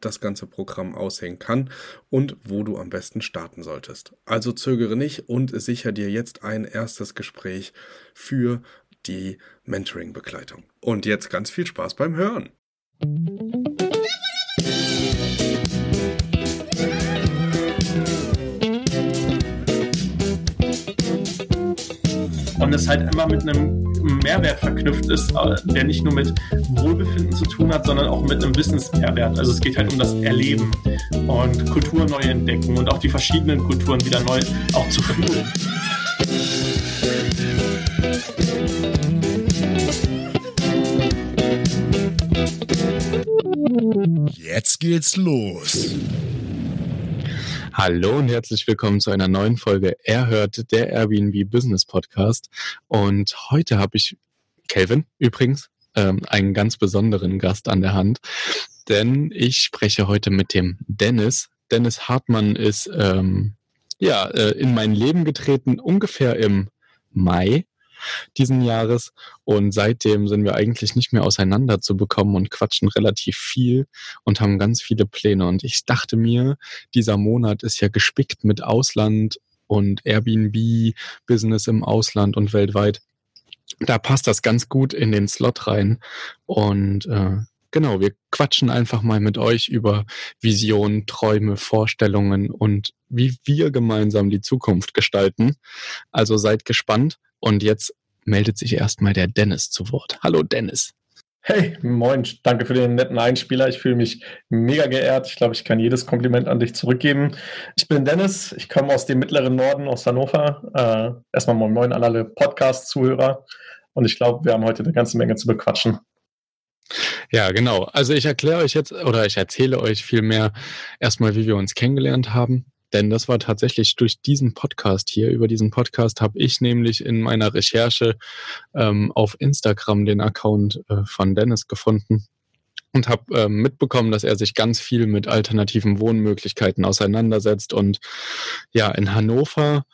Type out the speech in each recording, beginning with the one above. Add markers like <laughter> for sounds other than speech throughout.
das ganze Programm aussehen kann und wo du am besten starten solltest. Also zögere nicht und sicher dir jetzt ein erstes Gespräch für die Mentoring-Begleitung. Und jetzt ganz viel Spaß beim Hören. und es halt immer mit einem Mehrwert verknüpft ist, äh, der nicht nur mit Wohlbefinden zu tun hat, sondern auch mit einem Wissensmehrwert. Also es geht halt um das Erleben und Kultur neu entdecken und auch die verschiedenen Kulturen wieder neu auch zu fühlen. Jetzt geht's los. Hallo und herzlich willkommen zu einer neuen Folge Er hört der Airbnb Business Podcast. Und heute habe ich Kelvin übrigens ähm, einen ganz besonderen Gast an der Hand, denn ich spreche heute mit dem Dennis. Dennis Hartmann ist ähm, ja äh, in mein Leben getreten ungefähr im Mai diesen Jahres. Und seitdem sind wir eigentlich nicht mehr auseinander zu bekommen und quatschen relativ viel und haben ganz viele Pläne. Und ich dachte mir, dieser Monat ist ja gespickt mit Ausland und Airbnb, Business im Ausland und weltweit. Da passt das ganz gut in den Slot rein. Und äh, genau, wir quatschen einfach mal mit euch über Visionen, Träume, Vorstellungen und wie wir gemeinsam die Zukunft gestalten. Also seid gespannt. Und jetzt meldet sich erstmal der Dennis zu Wort. Hallo Dennis. Hey, moin, danke für den netten Einspieler. Ich fühle mich mega geehrt. Ich glaube, ich kann jedes Kompliment an dich zurückgeben. Ich bin Dennis, ich komme aus dem mittleren Norden, aus Hannover. Äh, erstmal moin moin an alle Podcast-Zuhörer. Und ich glaube, wir haben heute eine ganze Menge zu bequatschen. Ja, genau. Also ich erkläre euch jetzt oder ich erzähle euch vielmehr erstmal, wie wir uns kennengelernt haben. Denn das war tatsächlich durch diesen Podcast hier. Über diesen Podcast habe ich nämlich in meiner Recherche ähm, auf Instagram den Account äh, von Dennis gefunden und habe ähm, mitbekommen, dass er sich ganz viel mit alternativen Wohnmöglichkeiten auseinandersetzt und ja in Hannover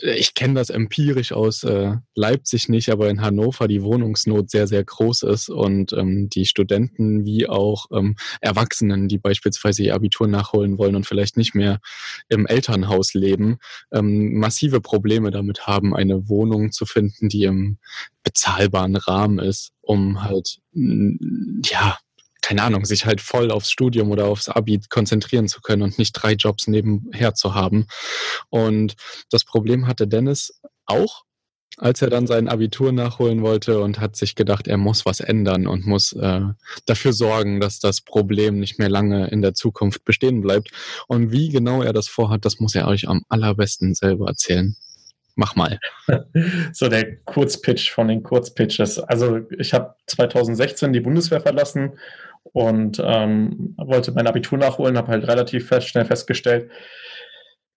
ich kenne das empirisch aus äh, Leipzig nicht, aber in Hannover die Wohnungsnot sehr, sehr groß ist und ähm, die Studenten wie auch ähm, Erwachsenen, die beispielsweise ihr Abitur nachholen wollen und vielleicht nicht mehr im Elternhaus leben, ähm, massive Probleme damit haben, eine Wohnung zu finden, die im bezahlbaren Rahmen ist, um halt ja keine Ahnung, sich halt voll aufs Studium oder aufs Abi konzentrieren zu können und nicht drei Jobs nebenher zu haben. Und das Problem hatte Dennis auch, als er dann sein Abitur nachholen wollte und hat sich gedacht, er muss was ändern und muss äh, dafür sorgen, dass das Problem nicht mehr lange in der Zukunft bestehen bleibt. Und wie genau er das vorhat, das muss er euch am allerbesten selber erzählen. Mach mal. <laughs> So der Kurzpitch von den Kurzpitches. Also ich habe 2016 die Bundeswehr verlassen und ähm, wollte mein Abitur nachholen, habe halt relativ fest, schnell festgestellt,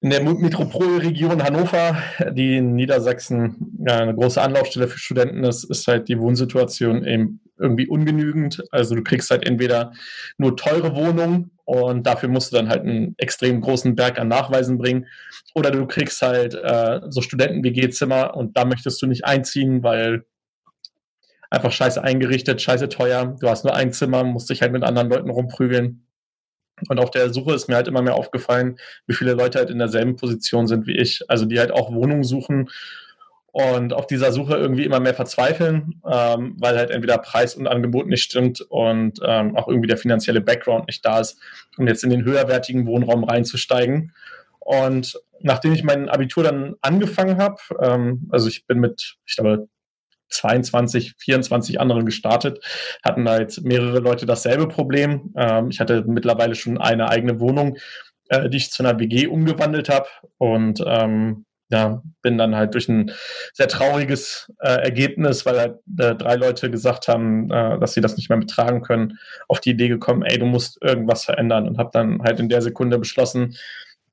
in der Metropolregion Hannover, die in Niedersachsen ja, eine große Anlaufstelle für Studenten ist, ist halt die Wohnsituation eben irgendwie ungenügend. Also du kriegst halt entweder nur teure Wohnungen und dafür musst du dann halt einen extrem großen Berg an Nachweisen bringen. Oder du kriegst halt äh, so Studenten-WG-Zimmer und da möchtest du nicht einziehen, weil einfach scheiße eingerichtet, scheiße teuer. Du hast nur ein Zimmer, musst dich halt mit anderen Leuten rumprügeln. Und auf der Suche ist mir halt immer mehr aufgefallen, wie viele Leute halt in derselben Position sind wie ich. Also die halt auch Wohnungen suchen und auf dieser Suche irgendwie immer mehr verzweifeln, ähm, weil halt entweder Preis und Angebot nicht stimmt und ähm, auch irgendwie der finanzielle Background nicht da ist, um jetzt in den höherwertigen Wohnraum reinzusteigen. Und nachdem ich mein Abitur dann angefangen habe, ähm, also ich bin mit, ich glaube, 22, 24 anderen gestartet, hatten halt mehrere Leute dasselbe Problem. Ähm, ich hatte mittlerweile schon eine eigene Wohnung, äh, die ich zu einer WG umgewandelt habe und ähm, ja, bin dann halt durch ein sehr trauriges äh, Ergebnis, weil halt äh, drei Leute gesagt haben, äh, dass sie das nicht mehr betragen können, auf die Idee gekommen, ey, du musst irgendwas verändern und habe dann halt in der Sekunde beschlossen,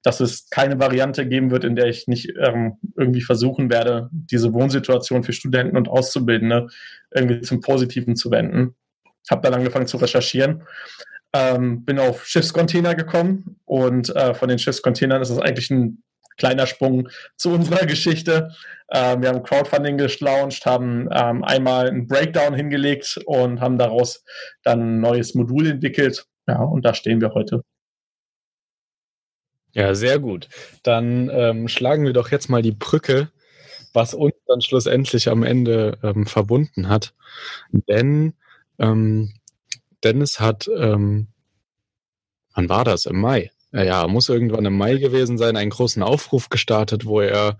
dass es keine Variante geben wird, in der ich nicht ähm, irgendwie versuchen werde, diese Wohnsituation für Studenten und Auszubildende irgendwie zum Positiven zu wenden. Habe dann angefangen zu recherchieren, ähm, bin auf Schiffscontainer gekommen und äh, von den Schiffscontainern ist es eigentlich ein kleiner Sprung zu unserer Geschichte. Ähm, wir haben Crowdfunding gelauncht, haben ähm, einmal einen Breakdown hingelegt und haben daraus dann ein neues Modul entwickelt. Ja, und da stehen wir heute. Ja, sehr gut. Dann ähm, schlagen wir doch jetzt mal die Brücke, was uns dann schlussendlich am Ende ähm, verbunden hat. Denn ähm, Dennis hat, ähm, wann war das? Im Mai ja, muss irgendwann im Mai gewesen sein, einen großen Aufruf gestartet, wo er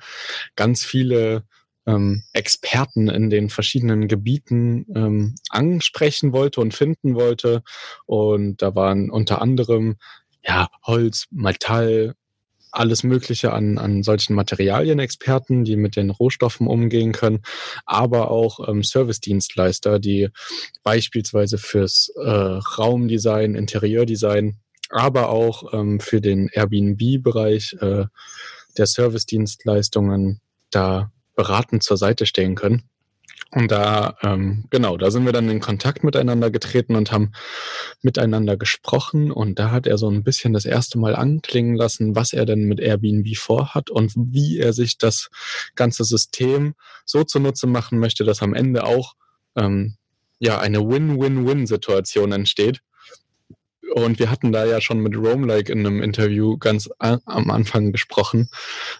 ganz viele ähm, Experten in den verschiedenen Gebieten ähm, ansprechen wollte und finden wollte. Und da waren unter anderem ja Holz, Metall, alles Mögliche an, an solchen Materialien-Experten, die mit den Rohstoffen umgehen können, aber auch ähm, Service-Dienstleister, die beispielsweise fürs äh, Raumdesign, Interieurdesign aber auch ähm, für den Airbnb-Bereich äh, der Service-Dienstleistungen da beratend zur Seite stehen können. Und da, ähm, genau, da sind wir dann in Kontakt miteinander getreten und haben miteinander gesprochen. Und da hat er so ein bisschen das erste Mal anklingen lassen, was er denn mit Airbnb vorhat und wie er sich das ganze System so zunutze machen möchte, dass am Ende auch ähm, ja eine Win-Win-Win-Situation entsteht. Und wir hatten da ja schon mit Roamlike in einem Interview ganz am Anfang gesprochen.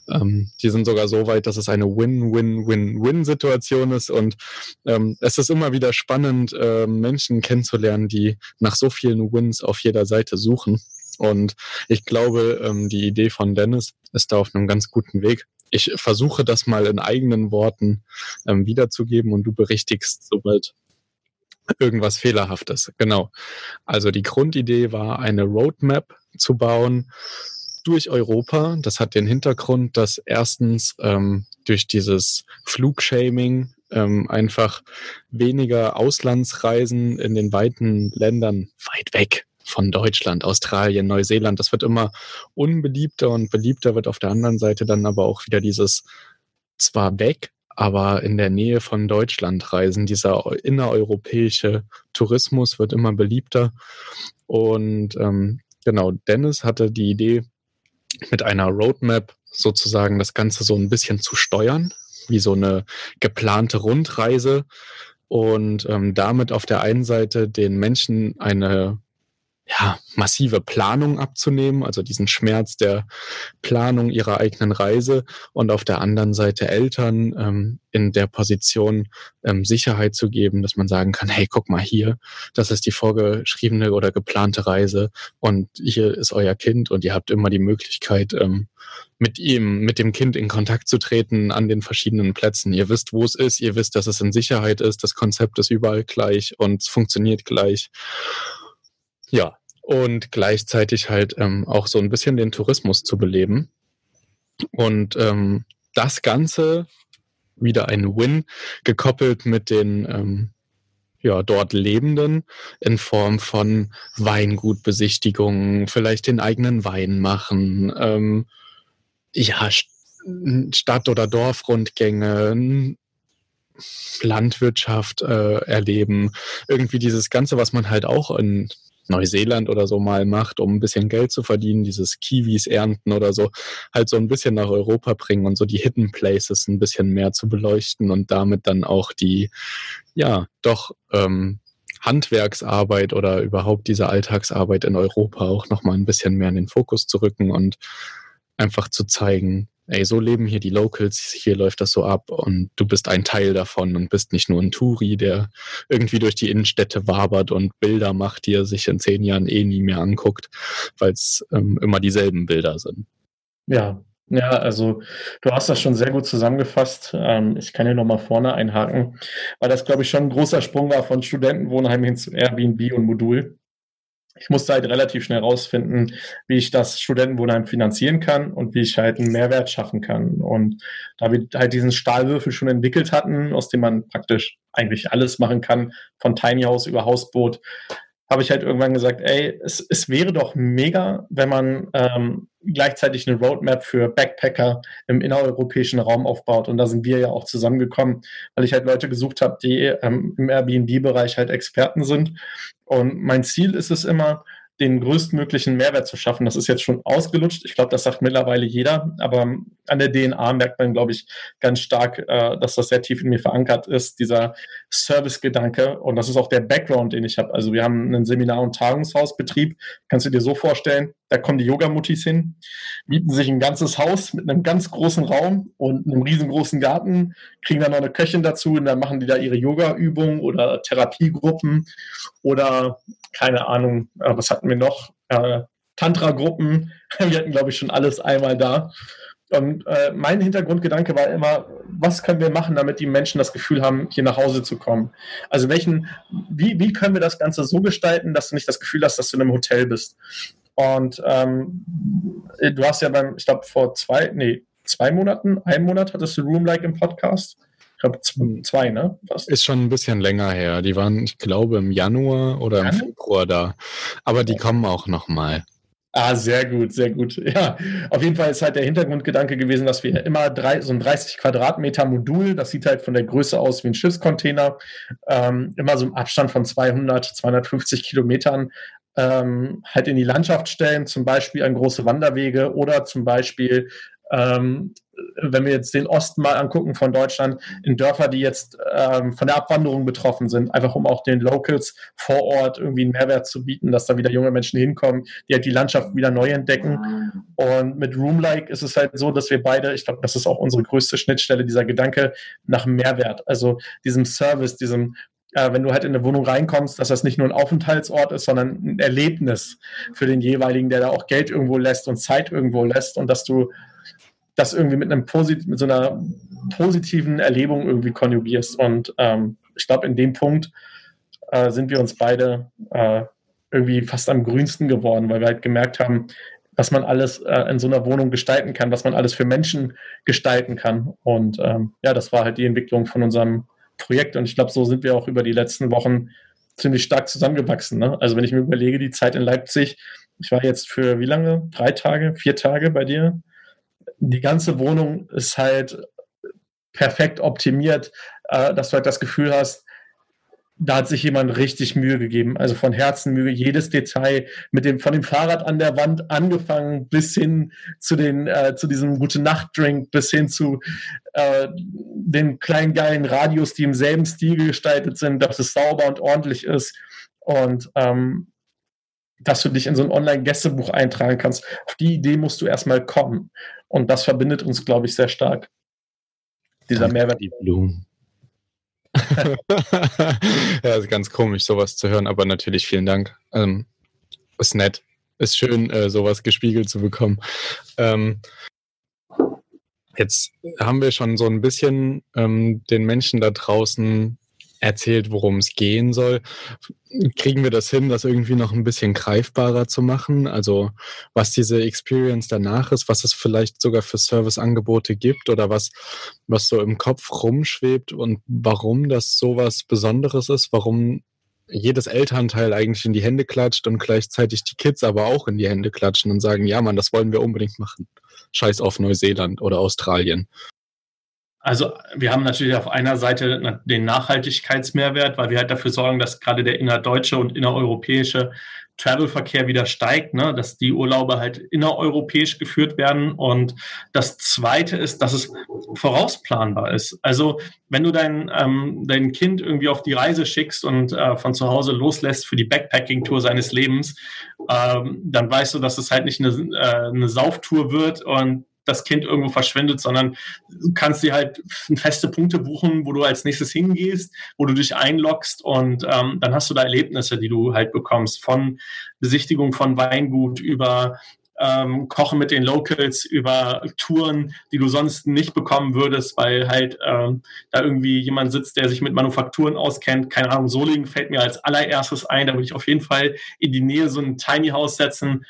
Ähm, die sind sogar so weit, dass es eine Win-Win-Win-Win-Situation ist. Und ähm, es ist immer wieder spannend, äh, Menschen kennenzulernen, die nach so vielen Wins auf jeder Seite suchen. Und ich glaube, ähm, die Idee von Dennis ist da auf einem ganz guten Weg. Ich versuche das mal in eigenen Worten ähm, wiederzugeben und du berichtigst, sobald irgendwas Fehlerhaftes. Genau. Also die Grundidee war, eine Roadmap zu bauen durch Europa. Das hat den Hintergrund, dass erstens ähm, durch dieses Flugshaming ähm, einfach weniger Auslandsreisen in den weiten Ländern weit weg von Deutschland, Australien, Neuseeland, das wird immer unbeliebter und beliebter wird auf der anderen Seite dann aber auch wieder dieses zwar weg, aber in der Nähe von Deutschland reisen. Dieser innereuropäische Tourismus wird immer beliebter. Und ähm, genau, Dennis hatte die Idee, mit einer Roadmap sozusagen das Ganze so ein bisschen zu steuern, wie so eine geplante Rundreise und ähm, damit auf der einen Seite den Menschen eine ja, massive Planung abzunehmen, also diesen Schmerz der Planung ihrer eigenen Reise und auf der anderen Seite Eltern ähm, in der Position ähm, Sicherheit zu geben, dass man sagen kann, hey, guck mal hier, das ist die vorgeschriebene oder geplante Reise und hier ist euer Kind und ihr habt immer die Möglichkeit, ähm, mit ihm, mit dem Kind in Kontakt zu treten an den verschiedenen Plätzen. Ihr wisst, wo es ist, ihr wisst, dass es in Sicherheit ist, das Konzept ist überall gleich und es funktioniert gleich. Ja, und gleichzeitig halt ähm, auch so ein bisschen den Tourismus zu beleben. Und ähm, das Ganze wieder ein Win, gekoppelt mit den ähm, ja, dort Lebenden in Form von Weingutbesichtigungen, vielleicht den eigenen Wein machen, ähm, ja, Stadt- oder Dorfrundgänge, Landwirtschaft äh, erleben, irgendwie dieses Ganze, was man halt auch in Neuseeland oder so mal macht, um ein bisschen Geld zu verdienen, dieses Kiwis ernten oder so, halt so ein bisschen nach Europa bringen und so die Hidden Places ein bisschen mehr zu beleuchten und damit dann auch die, ja, doch ähm, Handwerksarbeit oder überhaupt diese Alltagsarbeit in Europa auch nochmal ein bisschen mehr in den Fokus zu rücken und einfach zu zeigen, ey, so leben hier die Locals, hier läuft das so ab und du bist ein Teil davon und bist nicht nur ein Touri, der irgendwie durch die Innenstädte wabert und Bilder macht, die er sich in zehn Jahren eh nie mehr anguckt, weil es ähm, immer dieselben Bilder sind. Ja, ja, also du hast das schon sehr gut zusammengefasst. Ähm, ich kann hier nochmal vorne einhaken, weil das, glaube ich, schon ein großer Sprung war von Studentenwohnheim hin zu Airbnb und Modul. Ich musste halt relativ schnell rausfinden, wie ich das Studentenwohnheim finanzieren kann und wie ich halt einen Mehrwert schaffen kann. Und da wir halt diesen Stahlwürfel schon entwickelt hatten, aus dem man praktisch eigentlich alles machen kann, von Tiny House über Hausboot, habe ich halt irgendwann gesagt, ey, es, es wäre doch mega, wenn man ähm, gleichzeitig eine Roadmap für Backpacker im innereuropäischen Raum aufbaut. Und da sind wir ja auch zusammengekommen, weil ich halt Leute gesucht habe, die ähm, im Airbnb-Bereich halt Experten sind. Und mein Ziel ist es immer, den größtmöglichen Mehrwert zu schaffen. Das ist jetzt schon ausgelutscht. Ich glaube, das sagt mittlerweile jeder. Aber an der DNA merkt man, glaube ich, ganz stark, äh, dass das sehr tief in mir verankert ist, dieser Service-Gedanke. Und das ist auch der Background, den ich habe. Also wir haben einen Seminar- und Tagungshausbetrieb. Kannst du dir so vorstellen, da kommen die Yoga-Mutis hin, mieten sich ein ganzes Haus mit einem ganz großen Raum und einem riesengroßen Garten, kriegen dann noch eine Köchin dazu und dann machen die da ihre Yoga-Übungen oder Therapiegruppen oder keine Ahnung, äh, was hatten wir noch? Äh, Tantra-Gruppen. <laughs> Wir hatten, glaube ich, schon alles einmal da. Und äh, mein Hintergrundgedanke war immer, was können wir machen, damit die Menschen das Gefühl haben, hier nach Hause zu kommen? Also welchen, wie, wie können wir das Ganze so gestalten, dass du nicht das Gefühl hast, dass du in einem Hotel bist? Und ähm, du hast ja beim, ich glaube, vor zwei, nee, zwei Monaten, einen Monat hattest du Room Like im Podcast. Ich glaube, zwei, ne? Fast. Ist schon ein bisschen länger her. Die waren, ich glaube, im Januar oder im Februar da. Aber die kommen auch nochmal. Ah, sehr gut, sehr gut. <laughs> Ja, auf jeden Fall ist halt der Hintergrundgedanke gewesen, dass wir immer drei, so ein 30 Quadratmeter Modul, das sieht halt von der Größe aus wie ein Schiffscontainer, ähm, immer so im Abstand von 200, 250 Kilometern ähm, halt in die Landschaft stellen, zum Beispiel an große Wanderwege oder zum Beispiel ähm, wenn wir jetzt den Osten mal angucken von Deutschland, in Dörfer, die jetzt ähm, von der Abwanderung betroffen sind, einfach um auch den Locals vor Ort irgendwie einen Mehrwert zu bieten, dass da wieder junge Menschen hinkommen, die halt die Landschaft wieder neu entdecken. Und mit Roomlike ist es halt so, dass wir beide, ich glaube, das ist auch unsere größte Schnittstelle, dieser Gedanke nach Mehrwert, also diesem Service, diesem äh, wenn du halt in eine Wohnung reinkommst, dass das nicht nur ein Aufenthaltsort ist, sondern ein Erlebnis für den jeweiligen, der da auch Geld irgendwo lässt und Zeit irgendwo lässt und dass du das irgendwie mit einem Posit mit so einer positiven Erlebung irgendwie konjugierst. Und ähm, ich glaube, in dem Punkt äh, sind wir uns beide äh, irgendwie fast am grünsten geworden, weil wir halt gemerkt haben, was man alles äh, in so einer Wohnung gestalten kann, was man alles für Menschen gestalten kann. Und ähm, ja, das war halt die Entwicklung von unserem Projekt. Und ich glaube, so sind wir auch über die letzten Wochen ziemlich stark zusammengewachsen. Ne? Also wenn ich mir überlege, die Zeit in Leipzig, ich war jetzt für wie lange? Drei Tage, vier Tage bei dir die ganze Wohnung ist halt perfekt optimiert, äh, dass du halt das Gefühl hast, da hat sich jemand richtig Mühe gegeben. Also von Herzen Mühe, jedes Detail mit dem, von dem Fahrrad an der Wand angefangen bis hin zu den, äh, zu diesem gute Nacht Drink, bis hin zu äh, den kleinen geilen Radios, die im selben Stil gestaltet sind, dass es sauber und ordentlich ist. Und ähm, dass du dich in so ein Online-Gästebuch eintragen kannst. Auf die Idee musst du erstmal kommen. Und das verbindet uns, glaube ich, sehr stark. Dieser Danke Mehrwert. Die Blumen. <laughs> ja, ist ganz komisch, sowas zu hören, aber natürlich vielen Dank. Ähm, ist nett. Ist schön, äh, sowas gespiegelt zu bekommen. Ähm, jetzt haben wir schon so ein bisschen ähm, den Menschen da draußen erzählt, worum es gehen soll. Kriegen wir das hin, das irgendwie noch ein bisschen greifbarer zu machen? Also was diese Experience danach ist, was es vielleicht sogar für Serviceangebote gibt oder was, was so im Kopf rumschwebt und warum das so was Besonderes ist, warum jedes Elternteil eigentlich in die Hände klatscht und gleichzeitig die Kids aber auch in die Hände klatschen und sagen, ja Mann, das wollen wir unbedingt machen. Scheiß auf Neuseeland oder Australien. Also wir haben natürlich auf einer Seite den Nachhaltigkeitsmehrwert, weil wir halt dafür sorgen, dass gerade der innerdeutsche und innereuropäische Travelverkehr wieder steigt, ne? dass die Urlaube halt innereuropäisch geführt werden. Und das Zweite ist, dass es vorausplanbar ist. Also wenn du dein, ähm, dein Kind irgendwie auf die Reise schickst und äh, von zu Hause loslässt für die Backpacking-Tour seines Lebens, ähm, dann weißt du, dass es halt nicht eine, äh, eine Sauftour wird und das Kind irgendwo verschwindet, sondern du kannst dir halt feste Punkte buchen, wo du als nächstes hingehst, wo du dich einloggst und ähm, dann hast du da Erlebnisse, die du halt bekommst, von Besichtigung von Weingut über ähm, Kochen mit den Locals, über Touren, die du sonst nicht bekommen würdest, weil halt ähm, da irgendwie jemand sitzt, der sich mit Manufakturen auskennt. Keine Ahnung, Solingen fällt mir als allererstes ein. Da würde ich auf jeden Fall in die Nähe so ein Tiny House setzen.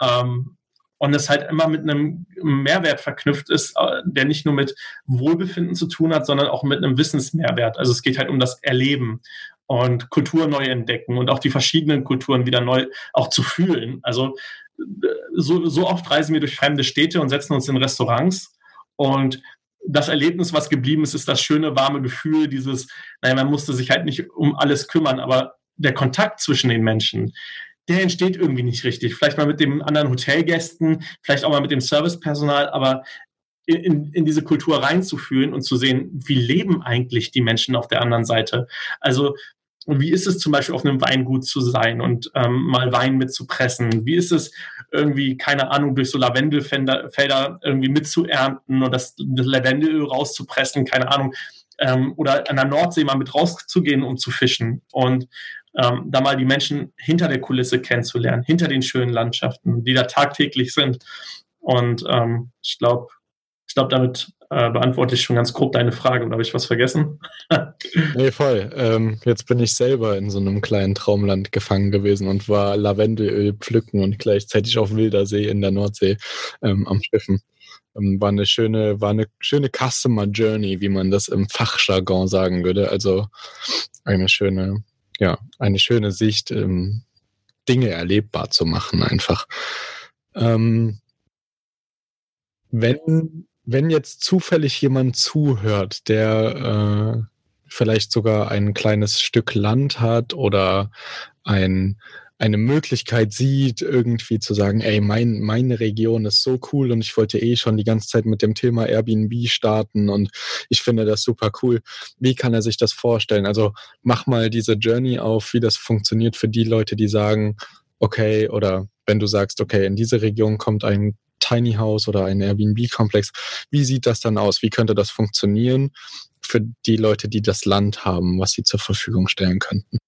Ähm, und es halt immer mit einem Mehrwert verknüpft ist, äh, der nicht nur mit Wohlbefinden zu tun hat, sondern auch mit einem Wissensmehrwert. Also es geht halt um das Erleben und Kultur neu entdecken und auch die verschiedenen Kulturen wieder neu auch zu fühlen. Also so, so oft reisen wir durch fremde Städte und setzen uns in Restaurants und das Erlebnis, was geblieben ist, ist das schöne, warme Gefühl, dieses, naja, man musste sich halt nicht um alles kümmern, aber der Kontakt zwischen den Menschen, der entsteht irgendwie nicht richtig. Vielleicht mal mit den anderen Hotelgästen, vielleicht auch mal mit dem Servicepersonal, aber in, in diese Kultur reinzufühlen und zu sehen, wie leben eigentlich die Menschen auf der anderen Seite. Also wie ist es zum Beispiel auf einem Weingut zu sein und ähm, mal Wein mitzupressen? Wie ist es irgendwie, keine Ahnung, durch so Lavendelfelder irgendwie mitzuernten und das, das Lavendelöl rauszupressen, keine Ahnung, ähm, oder an der Nordsee mal mit rauszugehen, um zu fischen und ähm, da mal die Menschen hinter der Kulisse kennenzulernen, hinter den schönen Landschaften, die da tagtäglich sind. Und ähm, ich glaube, ich glaube, damit äh, beantworte ich schon ganz grob deine Frage. Oder habe ich was vergessen? <laughs> nee, voll. Ähm, jetzt bin ich selber in so einem kleinen Traumland gefangen gewesen und war Lavendelöl pflücken und gleichzeitig auf wilder See in der Nordsee ähm, am Schiffen. Ähm, war eine schöne, war eine schöne Customer Journey, wie man das im Fachjargon sagen würde. Also eine schöne, ja, eine schöne Sicht, ähm, Dinge erlebbar zu machen einfach. Ähm, wenn, wenn jetzt zufällig jemand zuhört, der äh, vielleicht sogar ein kleines Stück Land hat oder ein, eine Möglichkeit sieht, irgendwie zu sagen, ey, mein, meine Region ist so cool und ich wollte eh schon die ganze Zeit mit dem Thema Airbnb starten und ich finde das super cool. Wie kann er sich das vorstellen? Also mach mal diese Journey auf, wie das funktioniert für die Leute, die sagen, okay, oder wenn du sagst, okay, in diese Region kommt ein Tiny House oder ein Airbnb-Komplex, wie sieht das dann aus? Wie könnte das funktionieren für die Leute, die das Land haben, was sie zur Verfügung stellen könnten?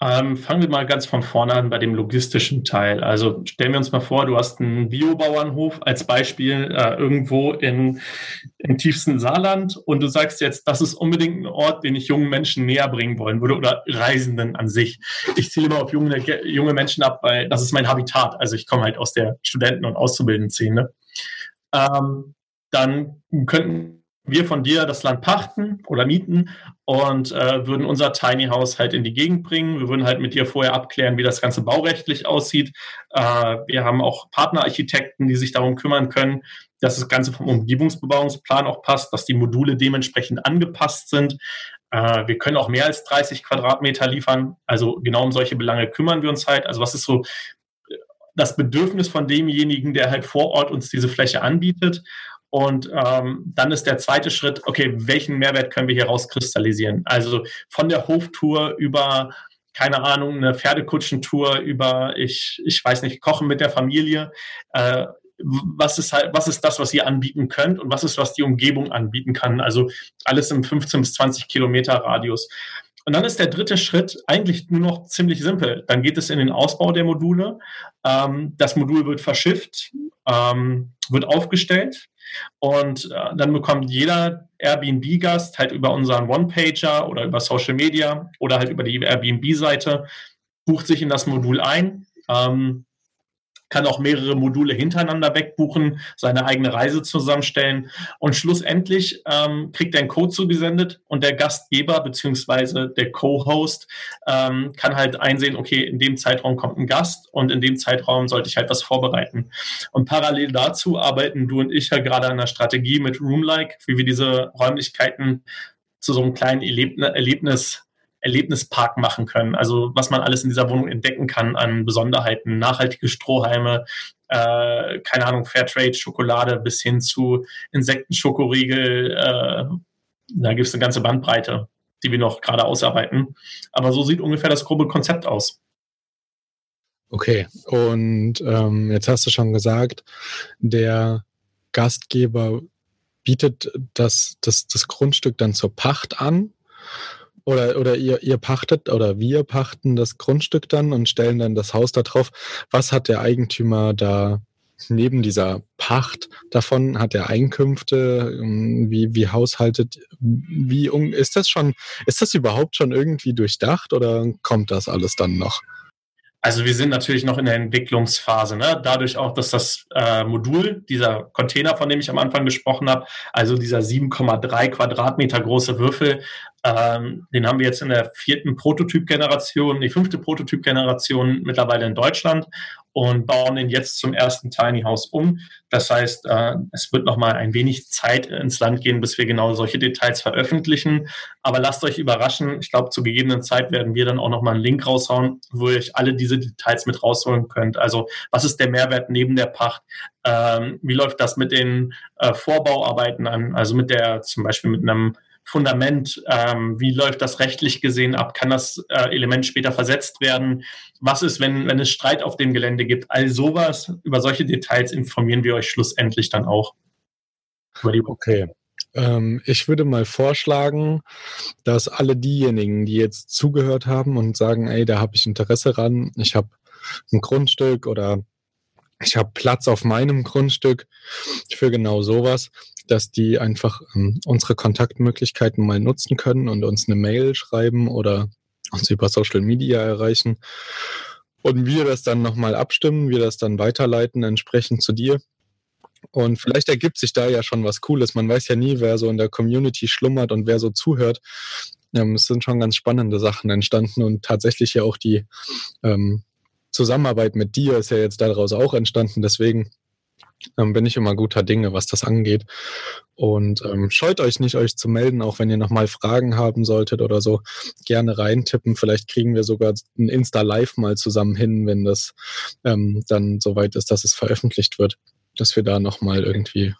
Ähm, fangen wir mal ganz von vorne an bei dem logistischen Teil. Also stellen wir uns mal vor, du hast einen Biobauernhof als Beispiel äh, irgendwo in, im tiefsten Saarland und du sagst jetzt, das ist unbedingt ein Ort, den ich jungen Menschen näher bringen wollen würde oder Reisenden an sich. Ich ziele immer auf junge, junge Menschen ab, weil das ist mein Habitat. Also ich komme halt aus der Studenten- und Auszubildenden-Szene. Ähm, dann könnten wir von dir das Land pachten oder mieten und äh, würden unser Tiny House halt in die Gegend bringen. Wir würden halt mit dir vorher abklären, wie das Ganze baurechtlich aussieht. Äh, wir haben auch Partnerarchitekten, die sich darum kümmern können, dass das Ganze vom Umgebungsbebauungsplan auch passt, dass die Module dementsprechend angepasst sind. Äh, wir können auch mehr als 30 Quadratmeter liefern. Also genau um solche Belange kümmern wir uns halt. Also was ist so das Bedürfnis von demjenigen, der halt vor Ort uns diese Fläche anbietet und ähm, dann ist der zweite Schritt, okay, welchen Mehrwert können wir hier rauskristallisieren? Also von der Hoftour über, keine Ahnung, eine Pferdekutschentour, über, ich, ich weiß nicht, Kochen mit der Familie. Äh, was ist halt, was ist das, was ihr anbieten könnt und was ist, was die Umgebung anbieten kann? Also alles im 15 bis 20 Kilometer Radius. Und dann ist der dritte Schritt eigentlich nur noch ziemlich simpel. Dann geht es in den Ausbau der Module. Ähm, das Modul wird verschifft, ähm, wird aufgestellt und äh, dann bekommt jeder Airbnb-Gast halt über unseren One-Pager oder über Social Media oder halt über die Airbnb-Seite, bucht sich in das Modul ein. Ähm, kann auch mehrere Module hintereinander wegbuchen, seine eigene Reise zusammenstellen und schlussendlich ähm, kriegt er einen Code zugesendet und der Gastgeber beziehungsweise der Co-Host ähm, kann halt einsehen, okay, in dem Zeitraum kommt ein Gast und in dem Zeitraum sollte ich halt was vorbereiten. Und parallel dazu arbeiten du und ich ja gerade an der Strategie mit Roomlike, wie wir diese Räumlichkeiten zu so einem kleinen Erlebnis Erlebnispark machen können. Also was man alles in dieser Wohnung entdecken kann an Besonderheiten, nachhaltige Strohhalme, äh, keine Ahnung, Fairtrade, Schokolade bis hin zu Insektenschokoriegel. Äh, da gibt es eine ganze Bandbreite, die wir noch gerade ausarbeiten. Aber so sieht ungefähr das grobe Konzept aus. Okay, und ähm, jetzt hast du schon gesagt, der Gastgeber bietet das, das, das Grundstück dann zur Pacht an oder, oder ihr, ihr pachtet oder wir pachten das Grundstück dann und stellen dann das Haus da drauf. Was hat der Eigentümer da neben dieser Pacht davon hat er Einkünfte, ähm, wie, wie haushaltet, wie ist das schon, ist das überhaupt schon irgendwie durchdacht oder kommt das alles dann noch? Also wir sind natürlich noch in der Entwicklungsphase. Ne? Dadurch auch, dass das äh, Modul, dieser Container, von dem ich am Anfang gesprochen habe, also dieser 7,3 Quadratmeter große Würfel, ähm, den haben wir jetzt in der vierten Prototyp-Generation, die fünfte Prototyp-Generation mittlerweile in Deutschland und bauen den jetzt zum ersten Tiny House um. Das heißt, äh, es wird noch mal ein wenig Zeit ins Land gehen, bis wir genau solche Details veröffentlichen. Aber lasst euch überraschen. Ich glaube, zu gegebenen Zeit werden wir dann auch noch mal einen Link raushauen, wo ihr euch alle diese Details mit rausholen könnt. Also, was ist der Mehrwert neben der Pacht? Ähm, wie läuft das mit den äh, Vorbauarbeiten an? Also mit der, zum Beispiel mit einem Fundament, ähm, wie läuft das rechtlich gesehen ab, kann das äh, Element später versetzt werden, was ist, wenn, wenn es Streit auf dem Gelände gibt, all sowas, über solche Details informieren wir euch schlussendlich dann auch. Okay. Ähm, ich würde mal vorschlagen, dass alle diejenigen, die jetzt zugehört haben und sagen, ey, da habe ich Interesse ran, ich habe ein Grundstück oder ich habe Platz auf meinem Grundstück für genau sowas, dass die einfach ähm, unsere Kontaktmöglichkeiten mal nutzen können und uns eine Mail schreiben oder uns über Social Media erreichen. Und wir das dann nochmal abstimmen, wir das dann weiterleiten entsprechend zu dir. Und vielleicht ergibt sich da ja schon was Cooles. Man weiß ja nie, wer so in der Community schlummert und wer so zuhört. Ähm, es sind schon ganz spannende Sachen entstanden und tatsächlich ja auch die ähm, Zusammenarbeit mit dir ist ja jetzt daraus auch entstanden. Deswegen ähm, bin ich immer guter Dinge, was das angeht. Und ähm, scheut euch nicht, euch zu melden, auch wenn ihr nochmal Fragen haben solltet oder so. Gerne reintippen. Vielleicht kriegen wir sogar ein Insta-Live mal zusammen hin, wenn das ähm, dann soweit ist, dass es veröffentlicht wird. Dass wir da nochmal irgendwie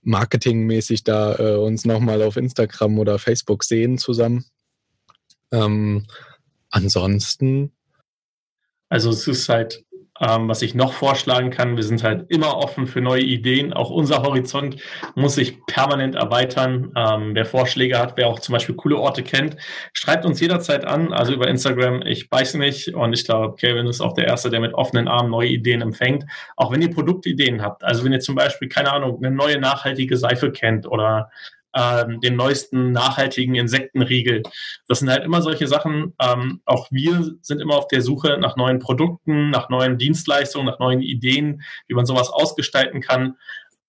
marketingmäßig da äh, uns nochmal auf Instagram oder Facebook sehen zusammen. Ähm, ansonsten. Also es ist halt ähm, was ich noch vorschlagen kann, wir sind halt immer offen für neue Ideen. Auch unser Horizont muss sich permanent erweitern. Ähm, wer Vorschläge hat, wer auch zum Beispiel coole Orte kennt, schreibt uns jederzeit an. Also über Instagram, ich beiße nicht. Und ich glaube, Kevin ist auch der Erste, der mit offenen Armen neue Ideen empfängt. Auch wenn ihr Produktideen habt. Also wenn ihr zum Beispiel, keine Ahnung, eine neue nachhaltige Seife kennt oder ähm, den neuesten nachhaltigen Insektenriegel. Das sind halt immer solche Sachen. Ähm, auch wir sind immer auf der Suche nach neuen Produkten, nach neuen Dienstleistungen, nach neuen Ideen, wie man sowas ausgestalten kann.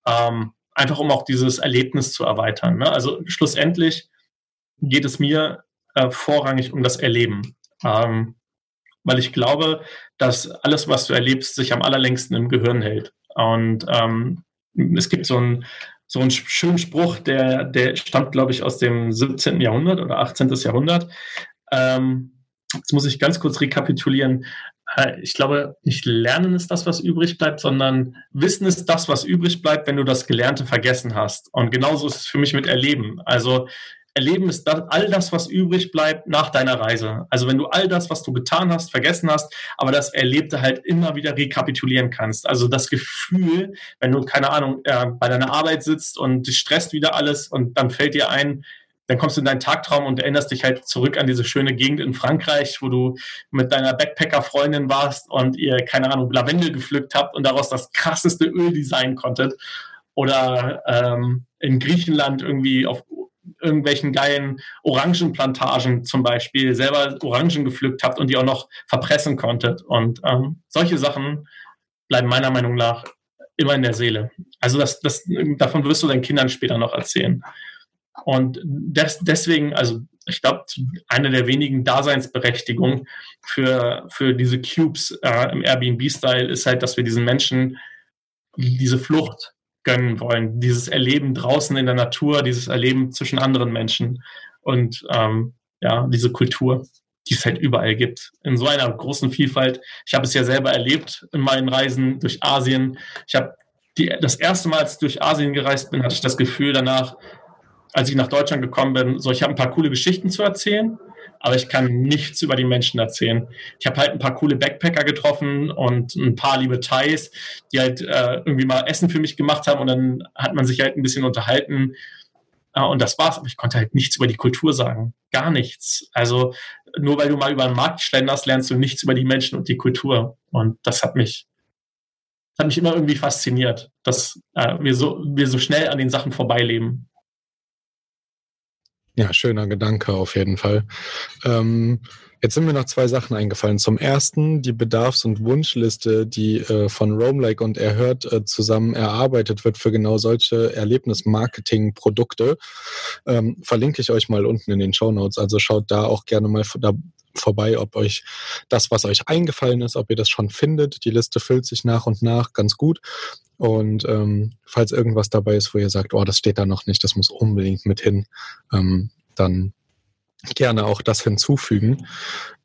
Ähm, einfach um auch dieses Erlebnis zu erweitern. Ne? Also schlussendlich geht es mir äh, vorrangig um das Erleben. Ähm, weil ich glaube, dass alles, was du erlebst, sich am allerlängsten im Gehirn hält. Und ähm, es gibt so ein, so einen schönen Spruch, der, der stammt, glaube ich, aus dem 17. Jahrhundert oder 18. Jahrhundert. Ähm, jetzt muss ich ganz kurz rekapitulieren. Äh, ich glaube, nicht Lernen ist das, was übrig bleibt, sondern Wissen ist das, was übrig bleibt, wenn du das Gelernte vergessen hast. Und genauso ist es für mich mit Erleben. Also Erleben ist das, all das, was übrig bleibt nach deiner Reise. Also wenn du all das, was du getan hast, vergessen hast, aber das Erlebte halt immer wieder rekapitulieren kannst. Also das Gefühl, wenn du, keine Ahnung, äh, bei deiner Arbeit sitzt und dich stresst wieder alles und dann fällt dir ein, dann kommst du in deinen Tagtraum und erinnerst dich halt zurück an diese schöne Gegend in Frankreich, wo du mit deiner Backpacker-Freundin warst und ihr, keine Ahnung, Lavendel gepflückt habt und daraus das krasseste Öl designen konntet. Oder ähm, in Griechenland irgendwie auf irgendwelchen geilen Orangenplantagen zum Beispiel selber Orangen gepflückt habt und die auch noch verpressen konntet. Und ähm, solche Sachen bleiben meiner Meinung nach immer in der Seele. Also das, das, davon wirst du deinen Kindern später noch erzählen. Und des, deswegen, also ich glaube, eine der wenigen Daseinsberechtigungen für, für diese Cubes äh, im Airbnb-Style ist halt, dass wir diesen Menschen diese Flucht gönnen wollen. Dieses Erleben draußen in der Natur, dieses Erleben zwischen anderen Menschen und ähm, ja, diese Kultur, die es halt überall gibt. In so einer großen Vielfalt. Ich habe es ja selber erlebt in meinen Reisen durch Asien. Ich habe die, das erste Mal, als ich durch Asien gereist bin, hatte ich das Gefühl danach, als ich nach Deutschland gekommen bin, so ich habe ein paar coole Geschichten zu erzählen, aber ich kann nichts über die Menschen erzählen. Ich habe halt ein paar coole Backpacker getroffen und ein paar liebe Thais, die halt äh, irgendwie mal Essen für mich gemacht haben und dann hat man sich halt ein bisschen unterhalten. Äh, und das war's, aber ich konnte halt nichts über die Kultur sagen. Gar nichts. Also nur weil du mal über den Markt schlenderst, lernst du nichts über die Menschen und die Kultur. Und das hat mich hat mich immer irgendwie fasziniert, dass äh, wir, so, wir so schnell an den Sachen vorbeileben. Ja, schöner Gedanke auf jeden Fall. Ähm, jetzt sind mir noch zwei Sachen eingefallen. Zum ersten die Bedarfs- und Wunschliste, die äh, von Roamlike und Erhört äh, zusammen erarbeitet wird für genau solche Erlebnis-Marketing-Produkte. Ähm, verlinke ich euch mal unten in den Show Notes. Also schaut da auch gerne mal da vorbei, ob euch das, was euch eingefallen ist, ob ihr das schon findet. Die Liste füllt sich nach und nach ganz gut. Und ähm, falls irgendwas dabei ist, wo ihr sagt, oh, das steht da noch nicht, das muss unbedingt mit hin, ähm, dann gerne auch das hinzufügen.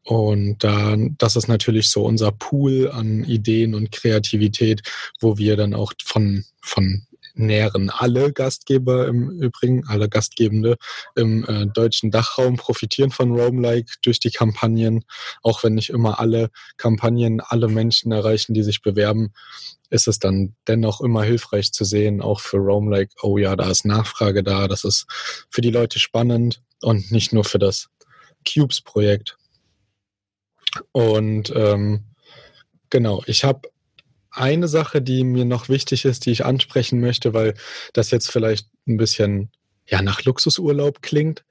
Und dann, das ist natürlich so unser Pool an Ideen und Kreativität, wo wir dann auch von, von nähren alle Gastgeber im Übrigen, alle Gastgebende im äh, deutschen Dachraum profitieren von Roamlike durch die Kampagnen, auch wenn nicht immer alle Kampagnen alle Menschen erreichen, die sich bewerben, ist es dann dennoch immer hilfreich zu sehen, auch für Roamlike, oh ja, da ist Nachfrage da, das ist für die Leute spannend und nicht nur für das Cubes-Projekt. Und ähm, genau, ich habe eine Sache, die mir noch wichtig ist, die ich ansprechen möchte, weil das jetzt vielleicht ein bisschen ja, nach Luxusurlaub klingt.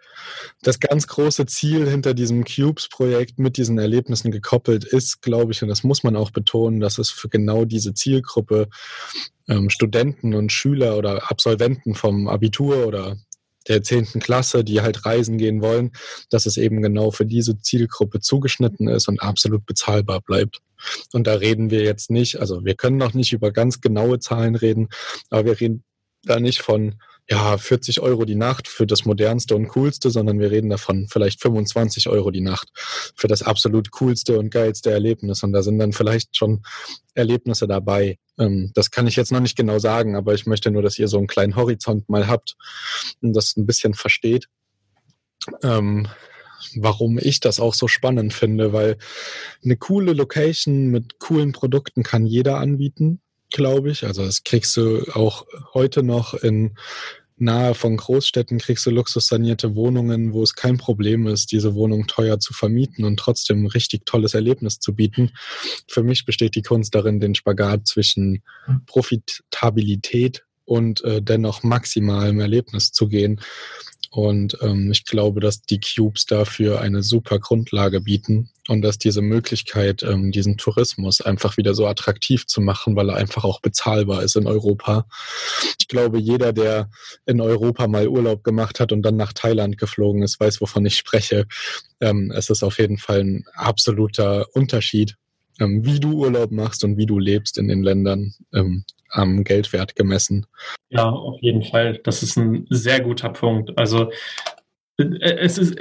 Das ganz große Ziel hinter diesem Cubes-Projekt mit diesen Erlebnissen gekoppelt ist, glaube ich, und das muss man auch betonen, dass es für genau diese Zielgruppe ähm, Studenten und Schüler oder Absolventen vom Abitur oder der zehnten Klasse, die halt reisen gehen wollen, dass es eben genau für diese Zielgruppe zugeschnitten ist und absolut bezahlbar bleibt. Und da reden wir jetzt nicht, also wir können noch nicht über ganz genaue Zahlen reden, aber wir reden da nicht von ja, 40 Euro die Nacht für das modernste und coolste, sondern wir reden davon vielleicht 25 Euro die Nacht für das absolut coolste und geilste Erlebnis. Und da sind dann vielleicht schon Erlebnisse dabei. Ähm, das kann ich jetzt noch nicht genau sagen, aber ich möchte nur, dass ihr so einen kleinen Horizont mal habt und das ein bisschen versteht. Warum ich das auch so spannend finde, weil eine coole Location mit coolen Produkten kann jeder anbieten glaube ich. Also das kriegst du auch heute noch in nahe von Großstädten kriegst du luxussanierte Wohnungen, wo es kein Problem ist, diese Wohnung teuer zu vermieten und trotzdem ein richtig tolles Erlebnis zu bieten. Für mich besteht die Kunst darin, den Spagat zwischen Profitabilität und äh, dennoch maximalem Erlebnis zu gehen. Und ähm, ich glaube, dass die Cubes dafür eine super Grundlage bieten und dass diese Möglichkeit, ähm, diesen Tourismus einfach wieder so attraktiv zu machen, weil er einfach auch bezahlbar ist in Europa. Ich glaube, jeder, der in Europa mal Urlaub gemacht hat und dann nach Thailand geflogen ist, weiß, wovon ich spreche. Ähm, es ist auf jeden Fall ein absoluter Unterschied, ähm, wie du Urlaub machst und wie du lebst in den Ländern. Am Geldwert gemessen. Ja, auf jeden Fall. Das ist ein sehr guter Punkt. Also äh, es ist,